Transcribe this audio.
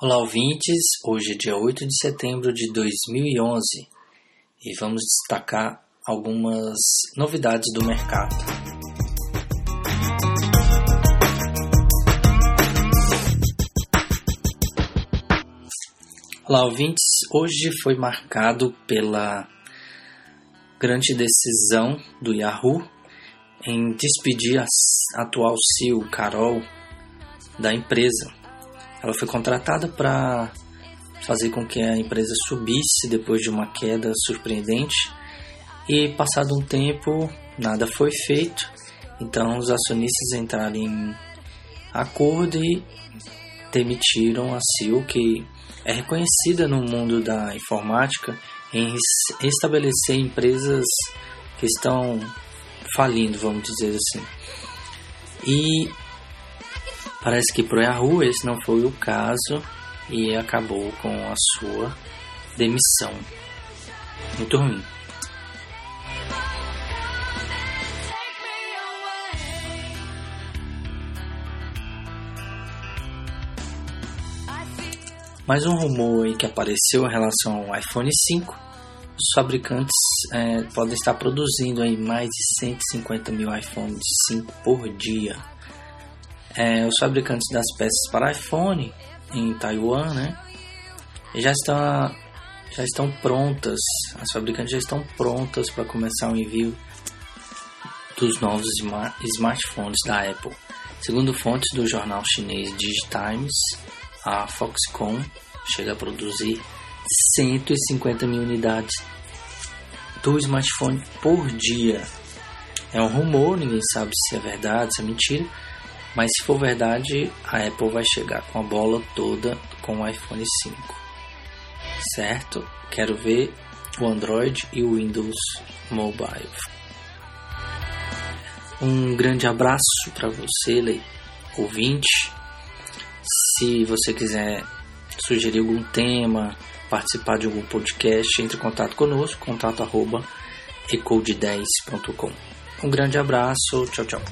Olá, ouvintes. Hoje é dia 8 de setembro de 2011 e vamos destacar algumas novidades do mercado. Olá, ouvintes. Hoje foi marcado pela grande decisão do Yahoo em despedir a atual CEO Carol da empresa ela foi contratada para fazer com que a empresa subisse depois de uma queda surpreendente e passado um tempo nada foi feito. Então os acionistas entraram em acordo e demitiram a CEO, que é reconhecida no mundo da informática em estabelecer empresas que estão falindo, vamos dizer assim. E Parece que para o Yahoo esse não foi o caso e acabou com a sua demissão. Muito ruim. Mais um rumor aí que apareceu em relação ao iPhone 5. Os fabricantes é, podem estar produzindo aí mais de 150 mil iPhones 5 por dia é, os fabricantes das peças para iPhone em Taiwan, né, já estão já estão prontas, as fabricantes já estão prontas para começar o envio dos novos smartphones da Apple. Segundo fontes do jornal chinês Digitimes, a Foxconn chega a produzir 150 mil unidades do smartphone por dia. É um rumor, ninguém sabe se é verdade, se é mentira, mas se for verdade, a Apple vai chegar com a bola toda com o iPhone 5. Certo? Quero ver o Android e o Windows Mobile. Um grande abraço para você, ouvinte. Se você quiser sugerir algum tema, participar de algum podcast, entre em contato conosco, contato arroba ecode10.com. Um grande abraço, tchau, tchau.